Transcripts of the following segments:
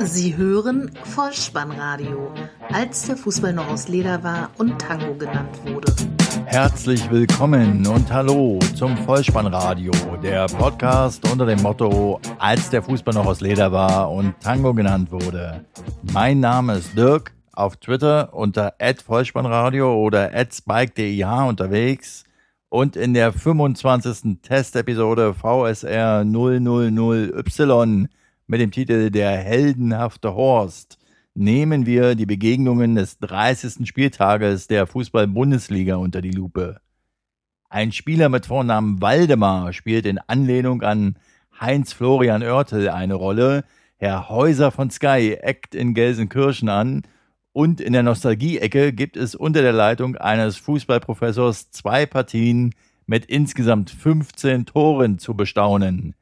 Sie hören Vollspannradio, als der Fußball noch aus Leder war und Tango genannt wurde. Herzlich willkommen und hallo zum Vollspannradio, der Podcast unter dem Motto, als der Fußball noch aus Leder war und Tango genannt wurde. Mein Name ist Dirk, auf Twitter unter @vollspannradio oder @spike.deh unterwegs und in der 25. Testepisode VSR 000Y mit dem Titel Der heldenhafte Horst nehmen wir die Begegnungen des 30. Spieltages der Fußball-Bundesliga unter die Lupe. Ein Spieler mit Vornamen Waldemar spielt in Anlehnung an Heinz Florian Oertel eine Rolle, Herr Häuser von Sky eckt in Gelsenkirchen an und in der Nostalgie-Ecke gibt es unter der Leitung eines Fußballprofessors zwei Partien mit insgesamt 15 Toren zu bestaunen.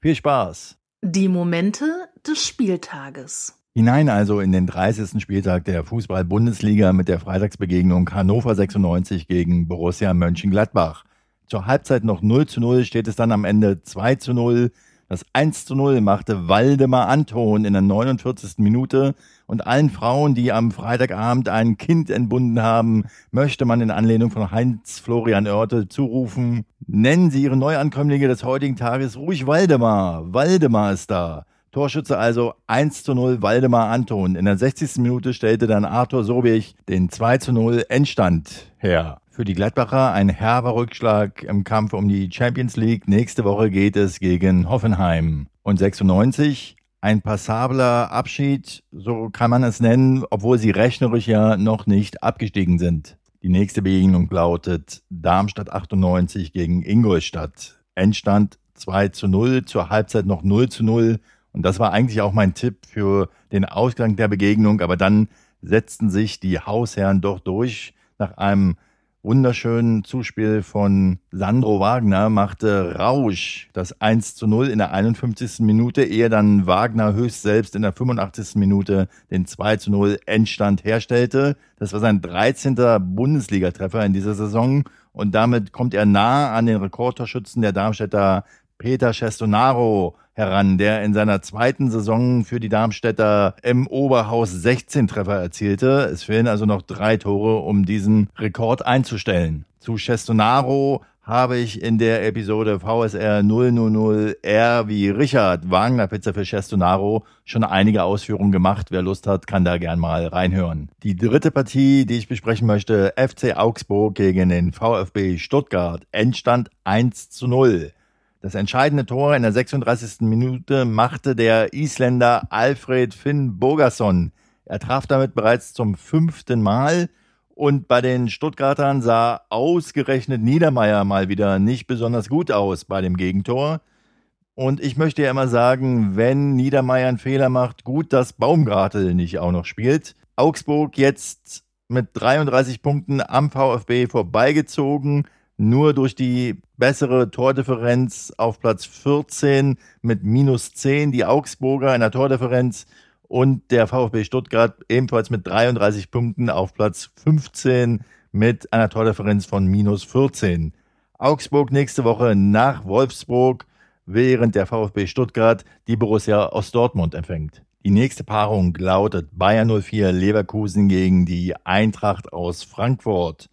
Viel Spaß! Die Momente des Spieltages. Hinein also in den 30. Spieltag der Fußball-Bundesliga mit der Freitagsbegegnung Hannover 96 gegen Borussia Mönchengladbach. Zur Halbzeit noch 0 zu 0 steht es dann am Ende 2 zu 0. Das 1 zu 0 machte Waldemar Anton in der 49. Minute und allen Frauen, die am Freitagabend ein Kind entbunden haben, möchte man in Anlehnung von Heinz Florian Oertel zurufen, nennen Sie Ihre Neuankömmlinge des heutigen Tages ruhig Waldemar. Waldemar ist da. Torschütze also 1 zu 0 Waldemar Anton. In der 60. Minute stellte dann Arthur Sobich den 2 zu 0 Endstand her. Für die Gladbacher ein herber Rückschlag im Kampf um die Champions League. Nächste Woche geht es gegen Hoffenheim. Und 96 ein passabler Abschied, so kann man es nennen, obwohl sie rechnerisch ja noch nicht abgestiegen sind. Die nächste Begegnung lautet Darmstadt 98 gegen Ingolstadt. Endstand 2 zu 0, zur Halbzeit noch 0 zu 0. Und das war eigentlich auch mein Tipp für den Ausgang der Begegnung. Aber dann setzten sich die Hausherren doch durch nach einem wunderschönen Zuspiel von Sandro Wagner machte Rausch das 1 zu 0 in der 51. Minute, ehe dann Wagner höchst selbst in der 85. Minute den 2 zu 0 Endstand herstellte. Das war sein 13. Bundesligatreffer in dieser Saison und damit kommt er nah an den Rekordtorschützen der Darmstädter Peter Cestonaro heran, der in seiner zweiten Saison für die Darmstädter im Oberhaus 16 Treffer erzielte. Es fehlen also noch drei Tore, um diesen Rekord einzustellen. Zu Cestonaro habe ich in der Episode VSR 000R wie Richard Wagner Pizza für Cestonaro schon einige Ausführungen gemacht. Wer Lust hat, kann da gern mal reinhören. Die dritte Partie, die ich besprechen möchte, FC Augsburg gegen den VfB Stuttgart. Endstand 1 zu 0. Das entscheidende Tor in der 36. Minute machte der Isländer Alfred Finn Bogason. Er traf damit bereits zum fünften Mal und bei den Stuttgartern sah ausgerechnet Niedermeyer mal wieder nicht besonders gut aus bei dem Gegentor. Und ich möchte ja immer sagen, wenn Niedermeyer einen Fehler macht, gut, dass Baumgartel nicht auch noch spielt. Augsburg jetzt mit 33 Punkten am VfB vorbeigezogen nur durch die bessere Tordifferenz auf Platz 14 mit minus 10, die Augsburger in der Tordifferenz und der VfB Stuttgart ebenfalls mit 33 Punkten auf Platz 15 mit einer Tordifferenz von minus 14. Augsburg nächste Woche nach Wolfsburg, während der VfB Stuttgart die Borussia aus Dortmund empfängt. Die nächste Paarung lautet Bayern 04 Leverkusen gegen die Eintracht aus Frankfurt.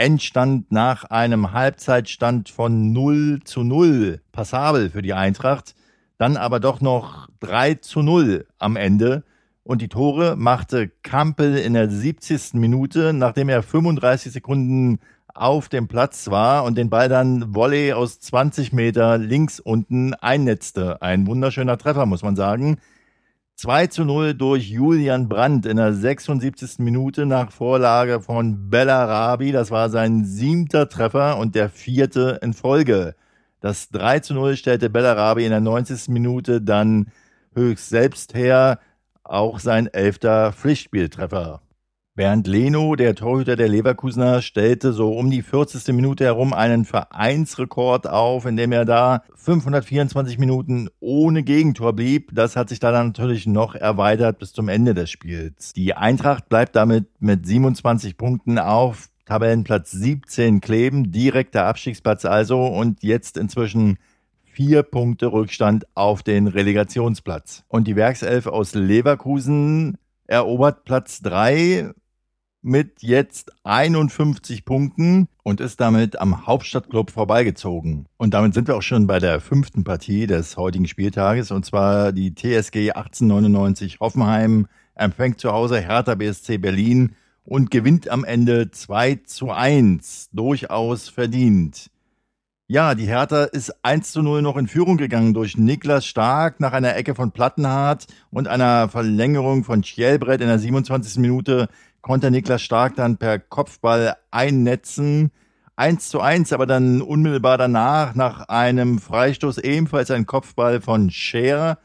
Endstand nach einem Halbzeitstand von 0 zu 0 passabel für die Eintracht, dann aber doch noch 3 zu 0 am Ende. Und die Tore machte Kampel in der 70. Minute, nachdem er 35 Sekunden auf dem Platz war und den Ball dann Volley aus 20 Meter links unten einnetzte. Ein wunderschöner Treffer, muss man sagen. 2 zu 0 durch Julian Brandt in der 76. Minute nach Vorlage von Bellarabi. Das war sein siebter Treffer und der vierte in Folge. Das 3 zu 0 stellte Bellarabi in der 90. Minute dann höchst selbst her. Auch sein elfter Pflichtspieltreffer. Bernd Leno, der Torhüter der Leverkusener, stellte so um die 40. Minute herum einen Vereinsrekord auf, indem er da 524 Minuten ohne Gegentor blieb. Das hat sich dann natürlich noch erweitert bis zum Ende des Spiels. Die Eintracht bleibt damit mit 27 Punkten auf Tabellenplatz 17 kleben, direkter Abstiegsplatz also und jetzt inzwischen vier Punkte Rückstand auf den Relegationsplatz. Und die Werkself aus Leverkusen erobert Platz drei mit jetzt 51 Punkten und ist damit am Hauptstadtclub vorbeigezogen. Und damit sind wir auch schon bei der fünften Partie des heutigen Spieltages und zwar die TSG 1899 Hoffenheim empfängt zu Hause Hertha BSC Berlin und gewinnt am Ende 2 zu 1. Durchaus verdient. Ja, die Hertha ist 1 zu 0 noch in Führung gegangen durch Niklas Stark nach einer Ecke von Plattenhardt und einer Verlängerung von Schjelbrett in der 27. Minute konnte Niklas Stark dann per Kopfball einnetzen. 1 zu 1, aber dann unmittelbar danach, nach einem Freistoß, ebenfalls ein Kopfball von Scher.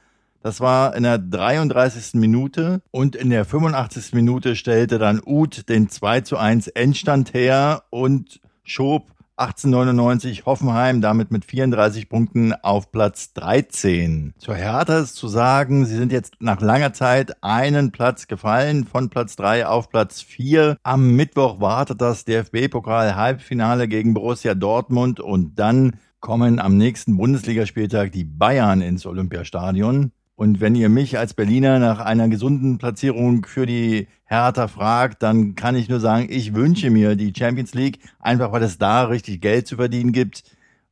Das war in der 33. Minute und in der 85. Minute stellte dann Uth den 2 zu 1 Endstand her und schob 1899 Hoffenheim damit mit 34 Punkten auf Platz 13. Zur Hertha ist zu sagen, sie sind jetzt nach langer Zeit einen Platz gefallen von Platz 3 auf Platz 4. Am Mittwoch wartet das DFB-Pokal Halbfinale gegen Borussia Dortmund und dann kommen am nächsten Bundesligaspieltag die Bayern ins Olympiastadion. Und wenn ihr mich als Berliner nach einer gesunden Platzierung für die Hertha fragt, dann kann ich nur sagen, ich wünsche mir die Champions League, einfach weil es da richtig Geld zu verdienen gibt.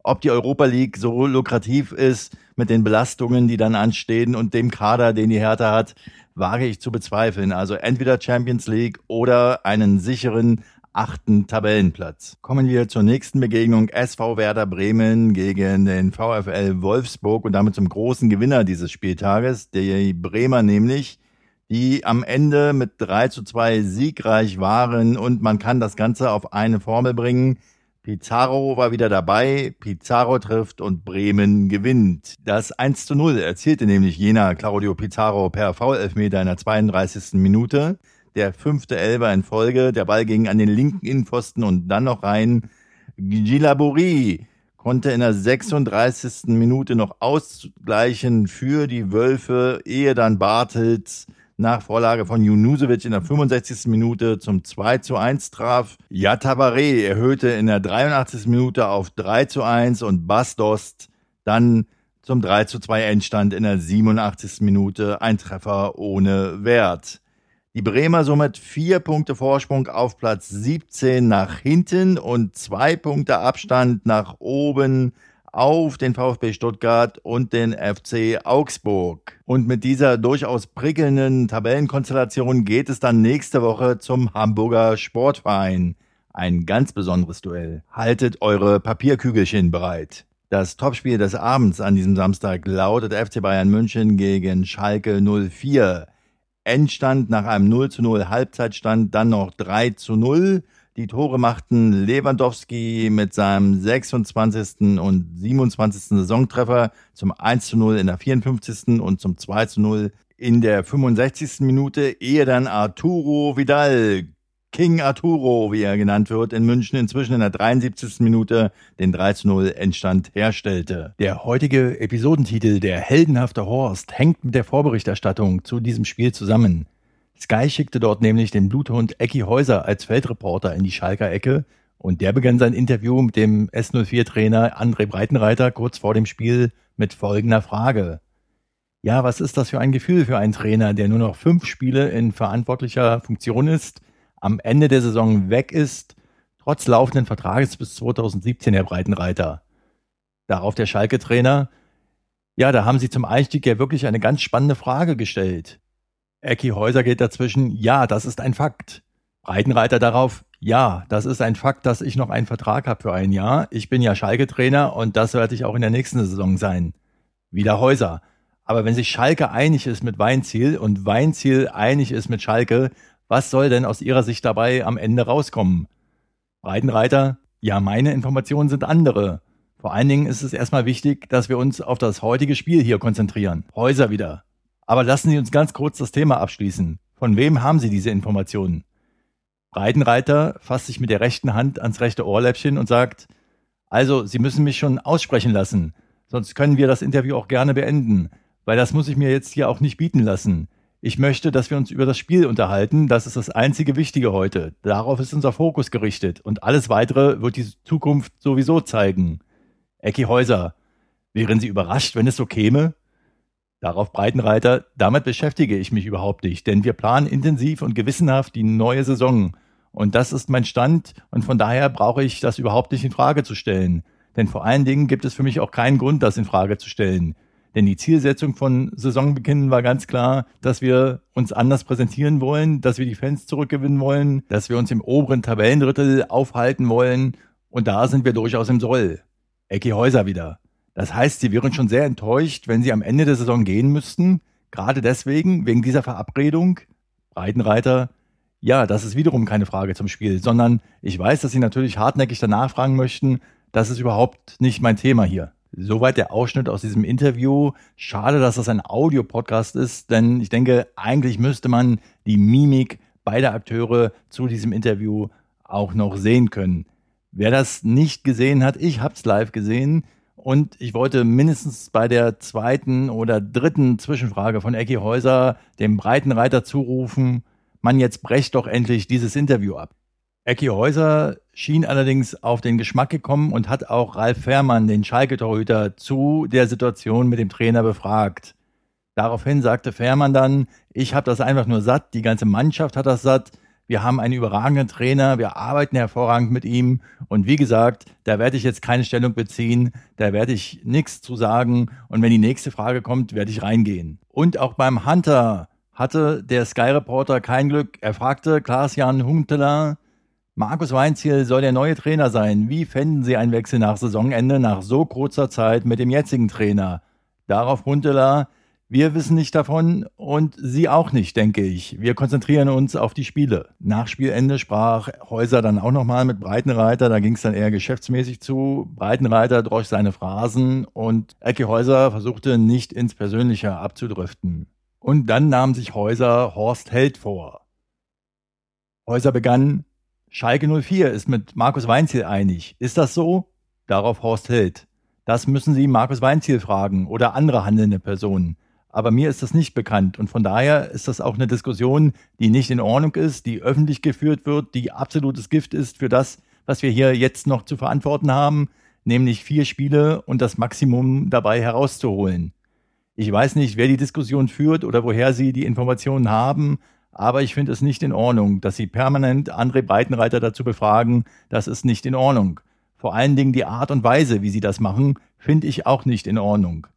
Ob die Europa League so lukrativ ist mit den Belastungen, die dann anstehen und dem Kader, den die Hertha hat, wage ich zu bezweifeln. Also entweder Champions League oder einen sicheren achten Tabellenplatz. Kommen wir zur nächsten Begegnung SV Werder Bremen gegen den VfL Wolfsburg und damit zum großen Gewinner dieses Spieltages, die Bremer nämlich, die am Ende mit 3 zu 2 siegreich waren und man kann das Ganze auf eine Formel bringen. Pizarro war wieder dabei, Pizarro trifft und Bremen gewinnt. Das 1 zu 0 erzielte nämlich jener Claudio Pizarro per Foul-Elfmeter in der 32. Minute der fünfte Elber in Folge. Der Ball ging an den linken Innenpfosten und dann noch rein. Gilaburi konnte in der 36. Minute noch ausgleichen für die Wölfe, ehe dann Bartels nach Vorlage von Junusovic in der 65. Minute zum 2 zu 1 traf. Yatabare erhöhte in der 83. Minute auf 3 zu 1 und Bastost dann zum 3 zu 2 Endstand in der 87. Minute ein Treffer ohne Wert. Die Bremer somit vier Punkte Vorsprung auf Platz 17 nach hinten und zwei Punkte Abstand nach oben auf den VfB Stuttgart und den FC Augsburg. Und mit dieser durchaus prickelnden Tabellenkonstellation geht es dann nächste Woche zum Hamburger Sportverein. Ein ganz besonderes Duell. Haltet eure Papierkügelchen bereit. Das Topspiel des Abends an diesem Samstag lautet FC Bayern München gegen Schalke 04. Endstand nach einem 0 zu 0 Halbzeitstand dann noch 3 zu 0. Die Tore machten Lewandowski mit seinem 26. und 27. Saisontreffer zum 1 zu 0 in der 54. und zum 2 zu 0 in der 65. Minute, ehe dann Arturo Vidal King Arturo, wie er genannt wird, in München inzwischen in der 73. Minute den 3-0 Endstand herstellte. Der heutige Episodentitel Der heldenhafte Horst hängt mit der Vorberichterstattung zu diesem Spiel zusammen. Sky schickte dort nämlich den Bluthund Ecki Häuser als Feldreporter in die Schalker Ecke und der begann sein Interview mit dem S04-Trainer André Breitenreiter kurz vor dem Spiel mit folgender Frage. Ja, was ist das für ein Gefühl für einen Trainer, der nur noch fünf Spiele in verantwortlicher Funktion ist – am Ende der Saison weg ist, trotz laufenden Vertrages bis 2017, Herr Breitenreiter. Darauf der Schalke-Trainer, ja, da haben Sie zum Einstieg ja wirklich eine ganz spannende Frage gestellt. Ecki Häuser geht dazwischen, ja, das ist ein Fakt. Breitenreiter darauf, ja, das ist ein Fakt, dass ich noch einen Vertrag habe für ein Jahr. Ich bin ja Schalke-Trainer und das werde ich auch in der nächsten Saison sein. Wieder Häuser. Aber wenn sich Schalke einig ist mit Weinziel und Weinziel einig ist mit Schalke, was soll denn aus Ihrer Sicht dabei am Ende rauskommen? Breitenreiter, ja, meine Informationen sind andere. Vor allen Dingen ist es erstmal wichtig, dass wir uns auf das heutige Spiel hier konzentrieren. Häuser wieder. Aber lassen Sie uns ganz kurz das Thema abschließen. Von wem haben Sie diese Informationen? Breitenreiter fasst sich mit der rechten Hand ans rechte Ohrläppchen und sagt, also, Sie müssen mich schon aussprechen lassen, sonst können wir das Interview auch gerne beenden, weil das muss ich mir jetzt hier auch nicht bieten lassen. Ich möchte, dass wir uns über das Spiel unterhalten. Das ist das einzige Wichtige heute. Darauf ist unser Fokus gerichtet. Und alles weitere wird die Zukunft sowieso zeigen. Ecki Häuser. Wären Sie überrascht, wenn es so käme? Darauf Breitenreiter, damit beschäftige ich mich überhaupt nicht, denn wir planen intensiv und gewissenhaft die neue Saison. Und das ist mein Stand und von daher brauche ich das überhaupt nicht in Frage zu stellen. Denn vor allen Dingen gibt es für mich auch keinen Grund, das in Frage zu stellen. Denn die Zielsetzung von Saisonbeginn war ganz klar, dass wir uns anders präsentieren wollen, dass wir die Fans zurückgewinnen wollen, dass wir uns im oberen Tabellendrittel aufhalten wollen. Und da sind wir durchaus im Soll. Ecki Häuser wieder. Das heißt, sie wären schon sehr enttäuscht, wenn sie am Ende der Saison gehen müssten. Gerade deswegen, wegen dieser Verabredung. Breitenreiter, ja, das ist wiederum keine Frage zum Spiel, sondern ich weiß, dass sie natürlich hartnäckig danach fragen möchten. Das ist überhaupt nicht mein Thema hier. Soweit der Ausschnitt aus diesem Interview. Schade, dass das ein Audiopodcast ist, denn ich denke, eigentlich müsste man die Mimik beider Akteure zu diesem Interview auch noch sehen können. Wer das nicht gesehen hat, ich hab's live gesehen. Und ich wollte mindestens bei der zweiten oder dritten Zwischenfrage von Ecki Häuser dem Breitenreiter zurufen, man jetzt brecht doch endlich dieses Interview ab. Ecki Häuser schien allerdings auf den Geschmack gekommen und hat auch Ralf Fährmann, den Schalke-Torhüter, zu der Situation mit dem Trainer befragt. Daraufhin sagte Fährmann dann, ich habe das einfach nur satt, die ganze Mannschaft hat das satt, wir haben einen überragenden Trainer, wir arbeiten hervorragend mit ihm. Und wie gesagt, da werde ich jetzt keine Stellung beziehen, da werde ich nichts zu sagen. Und wenn die nächste Frage kommt, werde ich reingehen. Und auch beim Hunter hatte der Sky Reporter kein Glück. Er fragte Klaas-Jan Huntelaar, Markus Weinziel soll der neue Trainer sein. Wie fänden Sie einen Wechsel nach Saisonende nach so kurzer Zeit mit dem jetzigen Trainer? Darauf Huntelaar, wir wissen nicht davon und Sie auch nicht, denke ich. Wir konzentrieren uns auf die Spiele. Nach Spielende sprach Häuser dann auch nochmal mit Breitenreiter. Da ging es dann eher geschäftsmäßig zu. Breitenreiter droch seine Phrasen und Ecke Häuser versuchte nicht ins Persönliche abzudriften. Und dann nahm sich Häuser Horst Held vor. Häuser begann, Schalke 04 ist mit Markus Weinziel einig. Ist das so? Darauf Horst Held. Das müssen Sie Markus Weinziel fragen oder andere handelnde Personen. Aber mir ist das nicht bekannt. Und von daher ist das auch eine Diskussion, die nicht in Ordnung ist, die öffentlich geführt wird, die absolutes Gift ist für das, was wir hier jetzt noch zu verantworten haben, nämlich vier Spiele und das Maximum dabei herauszuholen. Ich weiß nicht, wer die Diskussion führt oder woher Sie die Informationen haben, aber ich finde es nicht in Ordnung, dass Sie permanent André Breitenreiter dazu befragen. Das ist nicht in Ordnung. Vor allen Dingen die Art und Weise, wie Sie das machen, finde ich auch nicht in Ordnung.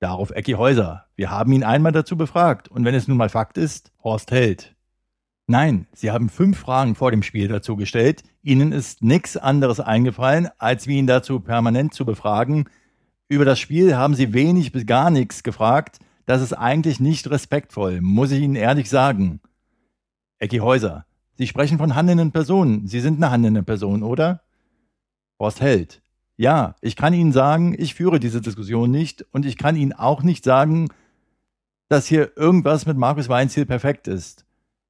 Darauf Ecki Häuser. Wir haben ihn einmal dazu befragt. Und wenn es nun mal Fakt ist, Horst Held. Nein, Sie haben fünf Fragen vor dem Spiel dazu gestellt. Ihnen ist nichts anderes eingefallen, als wie ihn dazu permanent zu befragen. Über das Spiel haben Sie wenig bis gar nichts gefragt. Das ist eigentlich nicht respektvoll, muss ich Ihnen ehrlich sagen. Ecki Häuser. Sie sprechen von handelnden Personen. Sie sind eine handelnde Person, oder? Horst Held. Ja, ich kann Ihnen sagen, ich führe diese Diskussion nicht und ich kann Ihnen auch nicht sagen, dass hier irgendwas mit Markus Weinziel perfekt ist.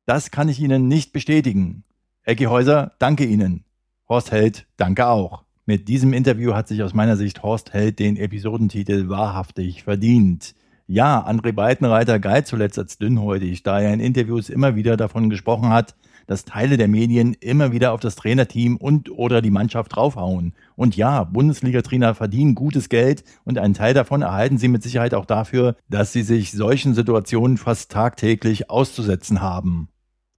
Das kann ich Ihnen nicht bestätigen. Ecki Häuser, danke Ihnen. Horst Held, danke auch. Mit diesem Interview hat sich aus meiner Sicht Horst Held den Episodentitel wahrhaftig verdient. Ja, André Breitenreiter galt zuletzt als dünnhäutig, da er in Interviews immer wieder davon gesprochen hat, dass Teile der Medien immer wieder auf das Trainerteam und oder die Mannschaft draufhauen. Und ja, Bundesliga-Trainer verdienen gutes Geld und einen Teil davon erhalten sie mit Sicherheit auch dafür, dass sie sich solchen Situationen fast tagtäglich auszusetzen haben.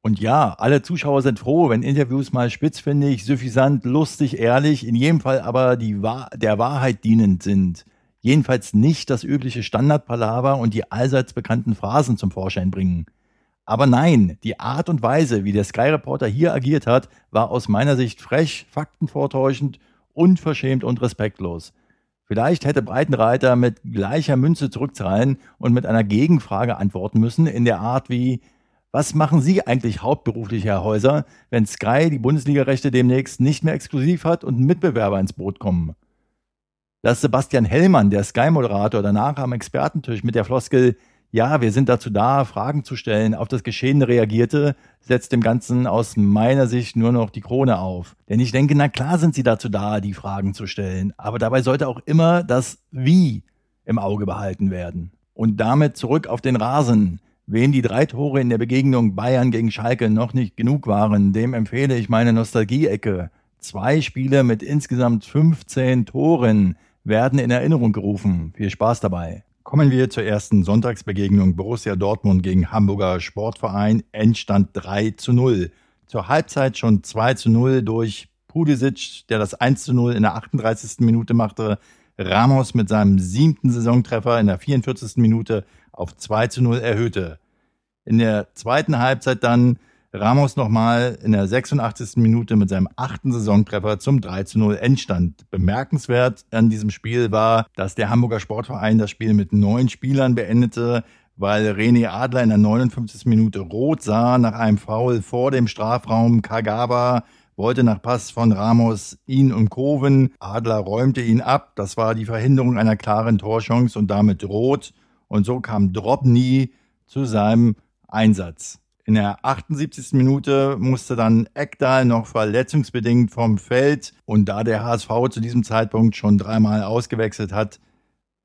Und ja, alle Zuschauer sind froh, wenn Interviews mal spitzfindig, suffisant, lustig, ehrlich, in jedem Fall aber Wahr der Wahrheit dienend sind. Jedenfalls nicht das übliche Standardpalaver und die allseits bekannten Phrasen zum Vorschein bringen. Aber nein, die Art und Weise, wie der Sky Reporter hier agiert hat, war aus meiner Sicht frech, faktenvortäuschend, unverschämt und respektlos. Vielleicht hätte Breitenreiter mit gleicher Münze zurückzahlen und mit einer Gegenfrage antworten müssen, in der Art wie, was machen Sie eigentlich hauptberuflich, Herr Häuser, wenn Sky die Bundesligarechte demnächst nicht mehr exklusiv hat und Mitbewerber ins Boot kommen? Dass Sebastian Hellmann, der Sky-Moderator, danach am Expertentisch mit der Floskel ja, wir sind dazu da, Fragen zu stellen, auf das Geschehene reagierte, setzt dem Ganzen aus meiner Sicht nur noch die Krone auf. Denn ich denke, na klar sind sie dazu da, die Fragen zu stellen, aber dabei sollte auch immer das Wie im Auge behalten werden. Und damit zurück auf den Rasen. Wem die drei Tore in der Begegnung Bayern gegen Schalke noch nicht genug waren, dem empfehle ich meine Nostalgie-Ecke. Zwei Spiele mit insgesamt 15 Toren. Werden in Erinnerung gerufen. Viel Spaß dabei. Kommen wir zur ersten Sonntagsbegegnung Borussia Dortmund gegen Hamburger Sportverein. Endstand 3 zu 0. Zur Halbzeit schon 2 zu 0 durch Pudisic, der das 1 zu 0 in der 38. Minute machte. Ramos mit seinem siebten Saisontreffer in der 44. Minute auf 2 zu 0 erhöhte. In der zweiten Halbzeit dann Ramos nochmal in der 86. Minute mit seinem achten Saisontreffer zum 3 zu 0 Endstand. Bemerkenswert an diesem Spiel war, dass der Hamburger Sportverein das Spiel mit neun Spielern beendete, weil René Adler in der 59. Minute rot sah nach einem Foul vor dem Strafraum. Kagawa wollte nach Pass von Ramos ihn umkurven. Adler räumte ihn ab. Das war die Verhinderung einer klaren Torchance und damit rot. Und so kam Drobny zu seinem Einsatz. In der 78. Minute musste dann Eckdahl noch verletzungsbedingt vom Feld und da der HSV zu diesem Zeitpunkt schon dreimal ausgewechselt hat,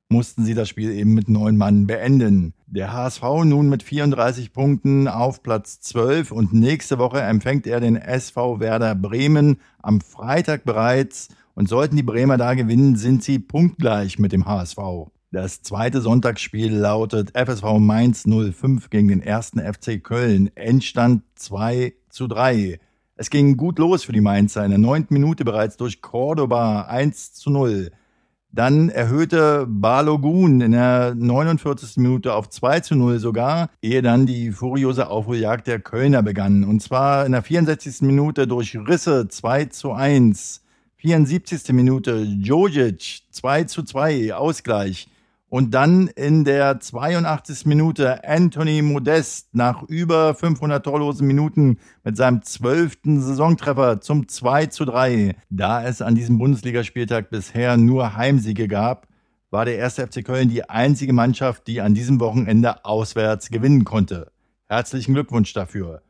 mussten sie das Spiel eben mit neun Mann beenden. Der HSV nun mit 34 Punkten auf Platz 12 und nächste Woche empfängt er den SV Werder Bremen am Freitag bereits und sollten die Bremer da gewinnen, sind sie punktgleich mit dem HSV. Das zweite Sonntagsspiel lautet FSV Mainz 05 gegen den ersten FC Köln. Endstand 2 zu 3. Es ging gut los für die Mainzer. In der neunten Minute bereits durch Cordoba 1 zu 0. Dann erhöhte Balogun in der 49. Minute auf 2 zu 0 sogar, ehe dann die furiose Aufholjagd der Kölner begann. Und zwar in der 64. Minute durch Risse 2 zu 1. 74. Minute Jojic 2 zu 2, Ausgleich. Und dann in der 82. Minute Anthony Modest nach über 500 torlosen Minuten mit seinem zwölften Saisontreffer zum 2 zu 3. Da es an diesem Bundesligaspieltag bisher nur Heimsiege gab, war der erste FC Köln die einzige Mannschaft, die an diesem Wochenende auswärts gewinnen konnte. Herzlichen Glückwunsch dafür.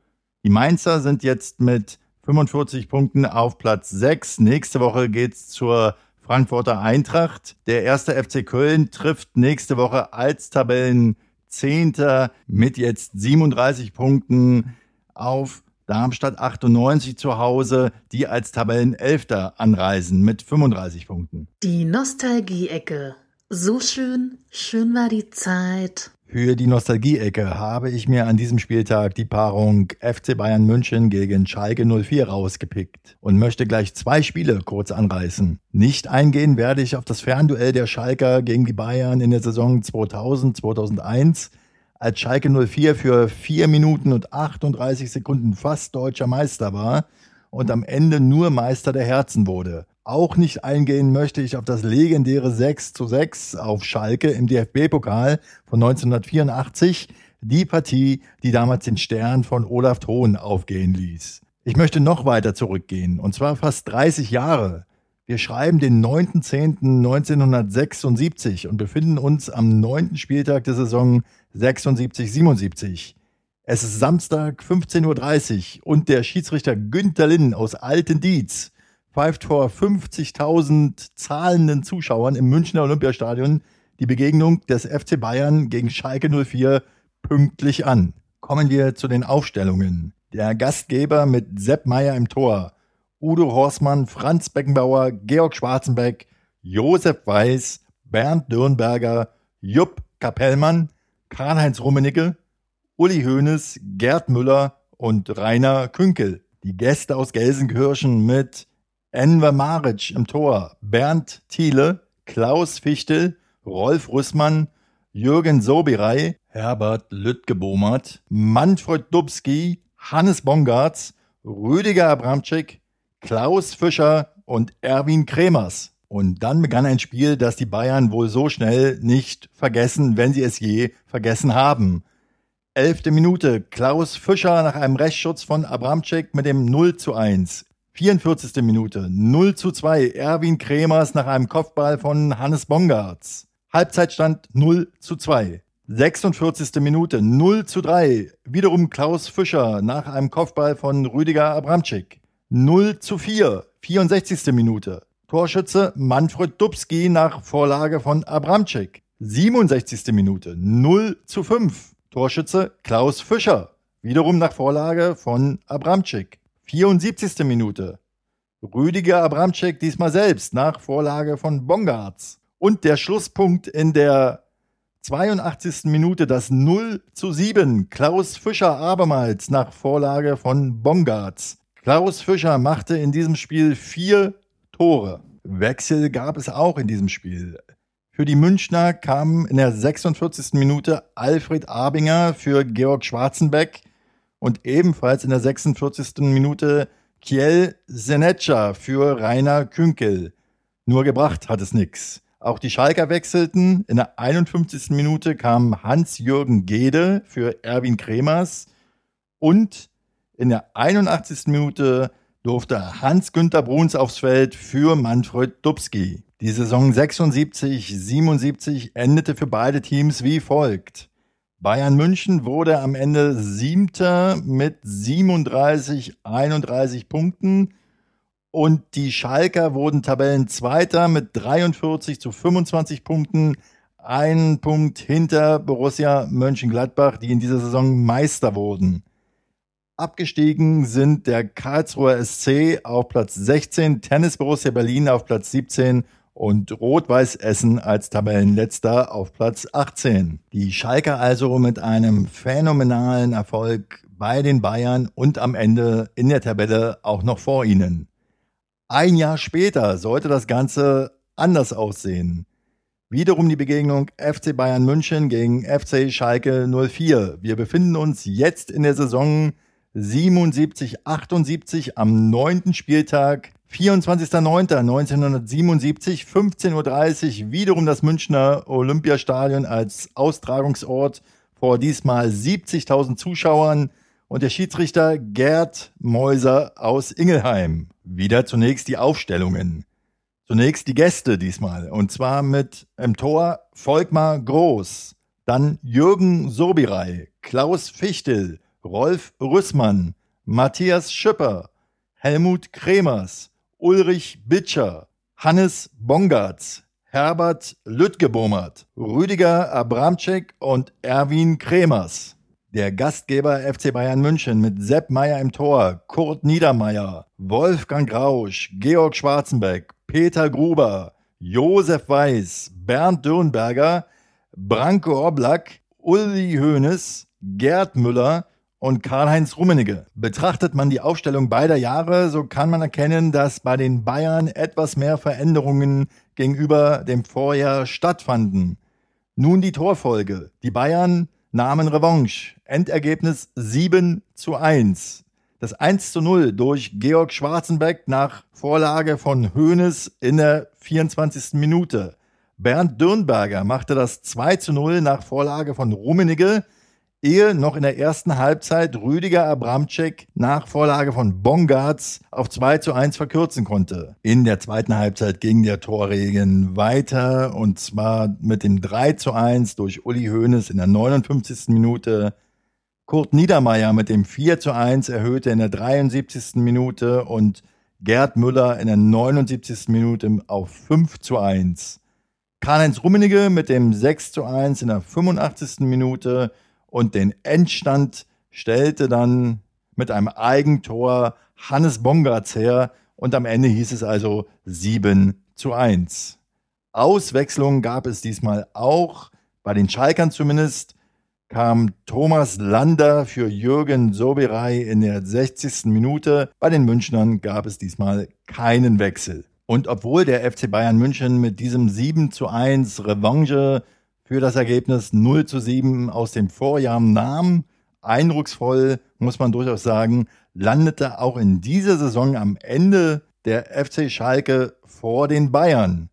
Die Mainzer sind jetzt mit 45 Punkten auf Platz 6. Nächste Woche geht's zur Frankfurter Eintracht. Der erste FC Köln trifft nächste Woche als Tabellenzehnter mit jetzt 37 Punkten auf Darmstadt 98 zu Hause, die als Tabellenelfter anreisen mit 35 Punkten. Die Nostalgie-Ecke. So schön, schön war die Zeit. Für die Nostalgie-Ecke habe ich mir an diesem Spieltag die Paarung FC Bayern München gegen Schalke 04 rausgepickt und möchte gleich zwei Spiele kurz anreißen. Nicht eingehen werde ich auf das Fernduell der Schalker gegen die Bayern in der Saison 2000-2001, als Schalke 04 für 4 Minuten und 38 Sekunden fast deutscher Meister war und am Ende nur Meister der Herzen wurde. Auch nicht eingehen möchte ich auf das legendäre 6 zu 6 auf Schalke im DFB-Pokal von 1984, die Partie, die damals den Stern von Olaf Thon aufgehen ließ. Ich möchte noch weiter zurückgehen, und zwar fast 30 Jahre. Wir schreiben den 9.10.1976 und befinden uns am neunten Spieltag der Saison 76-77. Es ist Samstag 15.30 Uhr und der Schiedsrichter Günther Linn aus Altendietz pfeift vor 50.000 zahlenden Zuschauern im Münchner Olympiastadion die Begegnung des FC Bayern gegen Schalke 04 pünktlich an. Kommen wir zu den Aufstellungen. Der Gastgeber mit Sepp Meyer im Tor, Udo Horstmann, Franz Beckenbauer, Georg Schwarzenbeck, Josef Weiß, Bernd Dürnberger, Jupp Kapellmann, Karl-Heinz Rummenigge, Uli Hoeneß, Gerd Müller und Rainer Künkel. Die Gäste aus Gelsenkirchen mit Enver Maric im Tor, Bernd Thiele, Klaus Fichtel, Rolf Rüssmann, Jürgen Sobirey, Herbert Lüttgebomert, Manfred Dubski, Hannes Bongartz, Rüdiger Abramczyk, Klaus Fischer und Erwin Kremers. Und dann begann ein Spiel, das die Bayern wohl so schnell nicht vergessen, wenn sie es je vergessen haben. Elfte Minute, Klaus Fischer nach einem Rechtsschutz von Abramczyk mit dem 0 zu 1. 44. Minute 0 zu 2 Erwin Kremers nach einem Kopfball von Hannes Bongartz. Halbzeitstand 0 zu 2. 46. Minute 0 zu 3 wiederum Klaus Fischer nach einem Kopfball von Rüdiger Abramczyk. 0 zu 4 64. Minute Torschütze Manfred Dubski nach Vorlage von Abramczyk. 67. Minute 0 zu 5 Torschütze Klaus Fischer wiederum nach Vorlage von Abramczyk. 74. Minute. Rüdiger Abramczyk diesmal selbst nach Vorlage von Bongartz. Und der Schlusspunkt in der 82. Minute das 0 zu 7. Klaus Fischer abermals nach Vorlage von Bongartz. Klaus Fischer machte in diesem Spiel vier Tore. Wechsel gab es auch in diesem Spiel. Für die Münchner kam in der 46. Minute Alfred Abinger für Georg Schwarzenbeck und ebenfalls in der 46. Minute Kiel Senetscha für Rainer Künkel. Nur gebracht hat es nichts. Auch die Schalker wechselten. In der 51. Minute kam Hans-Jürgen Gede für Erwin Kremers und in der 81. Minute durfte Hans-Günther Bruns aufs Feld für Manfred Dubski. Die Saison 76-77 endete für beide Teams wie folgt. Bayern München wurde am Ende Siebter mit 37, 31 Punkten. Und die Schalker wurden Tabellenzweiter mit 43 zu 25 Punkten. Ein Punkt hinter Borussia Mönchengladbach, die in dieser Saison Meister wurden. Abgestiegen sind der Karlsruher SC auf Platz 16, Tennis Borussia Berlin auf Platz 17 und Rot-Weiß Essen als Tabellenletzter auf Platz 18. Die Schalker also mit einem phänomenalen Erfolg bei den Bayern und am Ende in der Tabelle auch noch vor ihnen. Ein Jahr später sollte das Ganze anders aussehen. Wiederum die Begegnung FC Bayern München gegen FC Schalke 04. Wir befinden uns jetzt in der Saison 77, 78 am neunten Spieltag, 24.09.1977, 15.30 Uhr, wiederum das Münchner Olympiastadion als Austragungsort vor diesmal 70.000 Zuschauern und der Schiedsrichter Gerd Mäuser aus Ingelheim. Wieder zunächst die Aufstellungen. Zunächst die Gäste diesmal. Und zwar mit im Tor Volkmar Groß, dann Jürgen Sobirei, Klaus Fichtel, Rolf Rüssmann, Matthias Schipper, Helmut Kremers, Ulrich Bitscher, Hannes Bongartz, Herbert Lüttgebomert, Rüdiger Abramczyk und Erwin Kremers. Der Gastgeber FC Bayern München mit Sepp Meyer im Tor, Kurt Niedermeyer, Wolfgang Rausch, Georg Schwarzenbeck, Peter Gruber, Josef Weiß, Bernd Dürnberger, Branko Oblak, Uli Hoeneß, Gerd Müller, und Karl-Heinz Rummenigge. Betrachtet man die Aufstellung beider Jahre, so kann man erkennen, dass bei den Bayern etwas mehr Veränderungen gegenüber dem Vorjahr stattfanden. Nun die Torfolge. Die Bayern nahmen Revanche. Endergebnis 7 zu 1. Das 1 zu 0 durch Georg Schwarzenbeck nach Vorlage von Hoeneß in der 24. Minute. Bernd Dürnberger machte das 2 zu 0 nach Vorlage von Rummenigge ehe noch in der ersten Halbzeit Rüdiger Abramczyk nach Vorlage von Bongartz auf 2 zu 1 verkürzen konnte. In der zweiten Halbzeit ging der Torregen weiter und zwar mit dem 3 zu 1 durch Uli Hoeneß in der 59. Minute. Kurt Niedermeyer mit dem 4 zu 1 erhöhte in der 73. Minute und Gerd Müller in der 79. Minute auf 5 zu 1. Karl-Heinz Rummenigge mit dem 6 zu 1 in der 85. Minute und den Endstand stellte dann mit einem Eigentor Hannes Bongartz her und am Ende hieß es also 7 zu 1. Auswechslungen gab es diesmal auch, bei den Schalkern zumindest kam Thomas Lander für Jürgen Soberei in der 60. Minute. Bei den Münchnern gab es diesmal keinen Wechsel. Und obwohl der FC Bayern München mit diesem 7 zu 1 Revanche für das Ergebnis 0 zu 7 aus dem Vorjahr nahm. Eindrucksvoll, muss man durchaus sagen, landete auch in dieser Saison am Ende der FC Schalke vor den Bayern.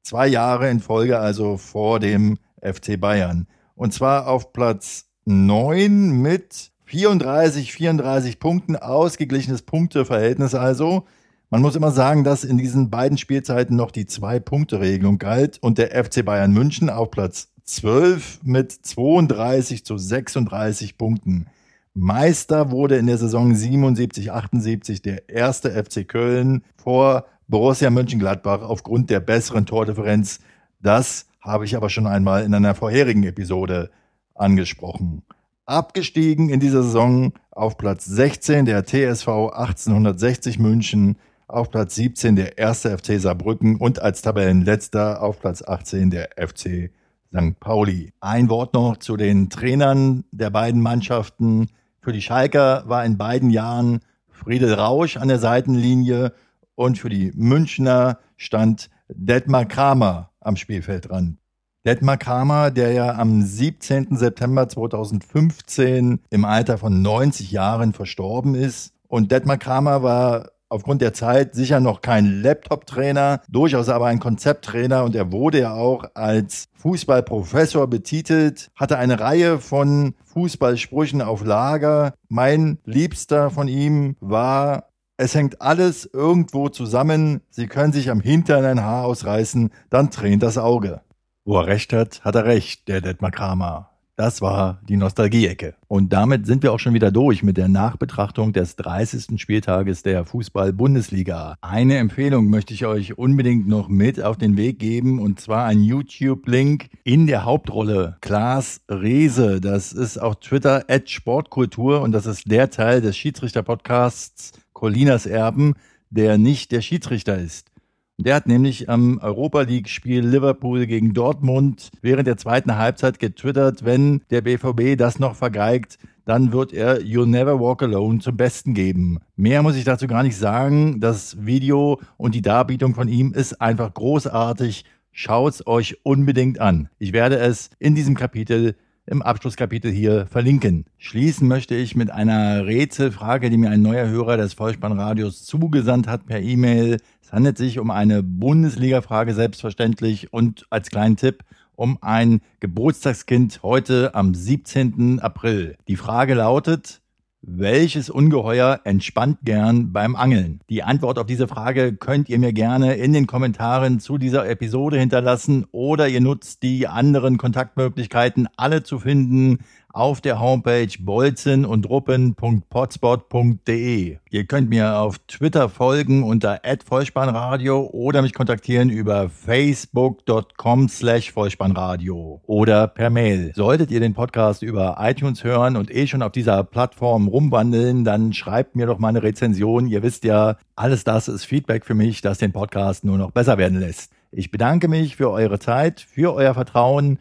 Zwei Jahre in Folge also vor dem FC Bayern. Und zwar auf Platz 9 mit 34, 34 Punkten, ausgeglichenes Punkteverhältnis also. Man muss immer sagen, dass in diesen beiden Spielzeiten noch die Zwei-Punkte-Regelung galt und der FC Bayern München auf Platz 12 mit 32 zu 36 Punkten. Meister wurde in der Saison 77, 78 der erste FC Köln vor Borussia Mönchengladbach aufgrund der besseren Tordifferenz. Das habe ich aber schon einmal in einer vorherigen Episode angesprochen. Abgestiegen in dieser Saison auf Platz 16 der TSV 1860 München auf Platz 17 der erste FC Saarbrücken und als Tabellenletzter auf Platz 18 der FC St. Pauli. Ein Wort noch zu den Trainern der beiden Mannschaften. Für die Schalker war in beiden Jahren Friedel Rausch an der Seitenlinie und für die Münchner stand Detmar Kramer am Spielfeldrand. Detmar Kramer, der ja am 17. September 2015 im Alter von 90 Jahren verstorben ist. Und Detmar Kramer war aufgrund der Zeit sicher noch kein Laptop-Trainer, durchaus aber ein Konzepttrainer und er wurde ja auch als Fußballprofessor betitelt, hatte eine Reihe von Fußballsprüchen auf Lager. Mein liebster von ihm war es hängt alles irgendwo zusammen. Sie können sich am Hintern ein Haar ausreißen, dann tränt das Auge. Wo er recht hat, hat er recht, der Detmar Kramer. Das war die Nostalgie-Ecke. Und damit sind wir auch schon wieder durch mit der Nachbetrachtung des 30. Spieltages der Fußball-Bundesliga. Eine Empfehlung möchte ich euch unbedingt noch mit auf den Weg geben und zwar ein YouTube-Link in der Hauptrolle. Klaas Rehse, das ist auf Twitter at Sportkultur und das ist der Teil des Schiedsrichter-Podcasts Colinas Erben, der nicht der Schiedsrichter ist. Der hat nämlich am Europa League-Spiel Liverpool gegen Dortmund während der zweiten Halbzeit getwittert, wenn der BVB das noch vergeigt, dann wird er You'll Never Walk Alone zum Besten geben. Mehr muss ich dazu gar nicht sagen. Das Video und die Darbietung von ihm ist einfach großartig. Schaut's euch unbedingt an. Ich werde es in diesem Kapitel im Abschlusskapitel hier verlinken. Schließen möchte ich mit einer Rätselfrage, die mir ein neuer Hörer des Vollspannradios zugesandt hat per E-Mail. Es handelt sich um eine Bundesliga-Frage selbstverständlich und als kleinen Tipp um ein Geburtstagskind heute am 17. April. Die Frage lautet, welches Ungeheuer entspannt gern beim Angeln? Die Antwort auf diese Frage könnt ihr mir gerne in den Kommentaren zu dieser Episode hinterlassen oder ihr nutzt die anderen Kontaktmöglichkeiten, alle zu finden auf der Homepage bolzen und ruppen.potspot.de. Ihr könnt mir auf Twitter folgen unter @vollspannradio oder mich kontaktieren über facebook.com slash vollspannradio oder per Mail. Solltet ihr den Podcast über iTunes hören und eh schon auf dieser Plattform rumwandeln, dann schreibt mir doch mal eine Rezension. Ihr wisst ja, alles das ist Feedback für mich, das den Podcast nur noch besser werden lässt. Ich bedanke mich für eure Zeit, für euer Vertrauen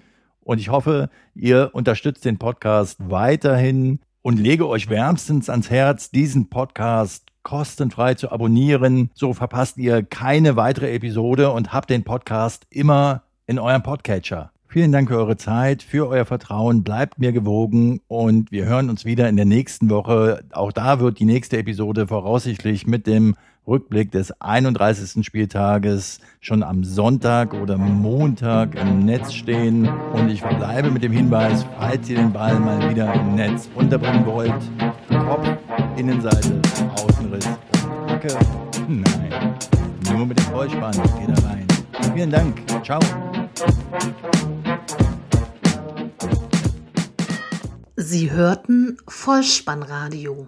und ich hoffe, ihr unterstützt den Podcast weiterhin und lege euch wärmstens ans Herz, diesen Podcast kostenfrei zu abonnieren. So verpasst ihr keine weitere Episode und habt den Podcast immer in eurem Podcatcher. Vielen Dank für eure Zeit, für euer Vertrauen. Bleibt mir gewogen und wir hören uns wieder in der nächsten Woche. Auch da wird die nächste Episode voraussichtlich mit dem Rückblick des 31. Spieltages schon am Sonntag oder Montag im Netz stehen. Und ich verbleibe mit dem Hinweis, falls ihr den Ball mal wieder im Netz unterbringen wollt, Kopf, Innenseite, Außenriss und Hacke. Nein, nur mit dem Vollspann geht er rein. Vielen Dank. Ciao. Sie hörten Vollspannradio.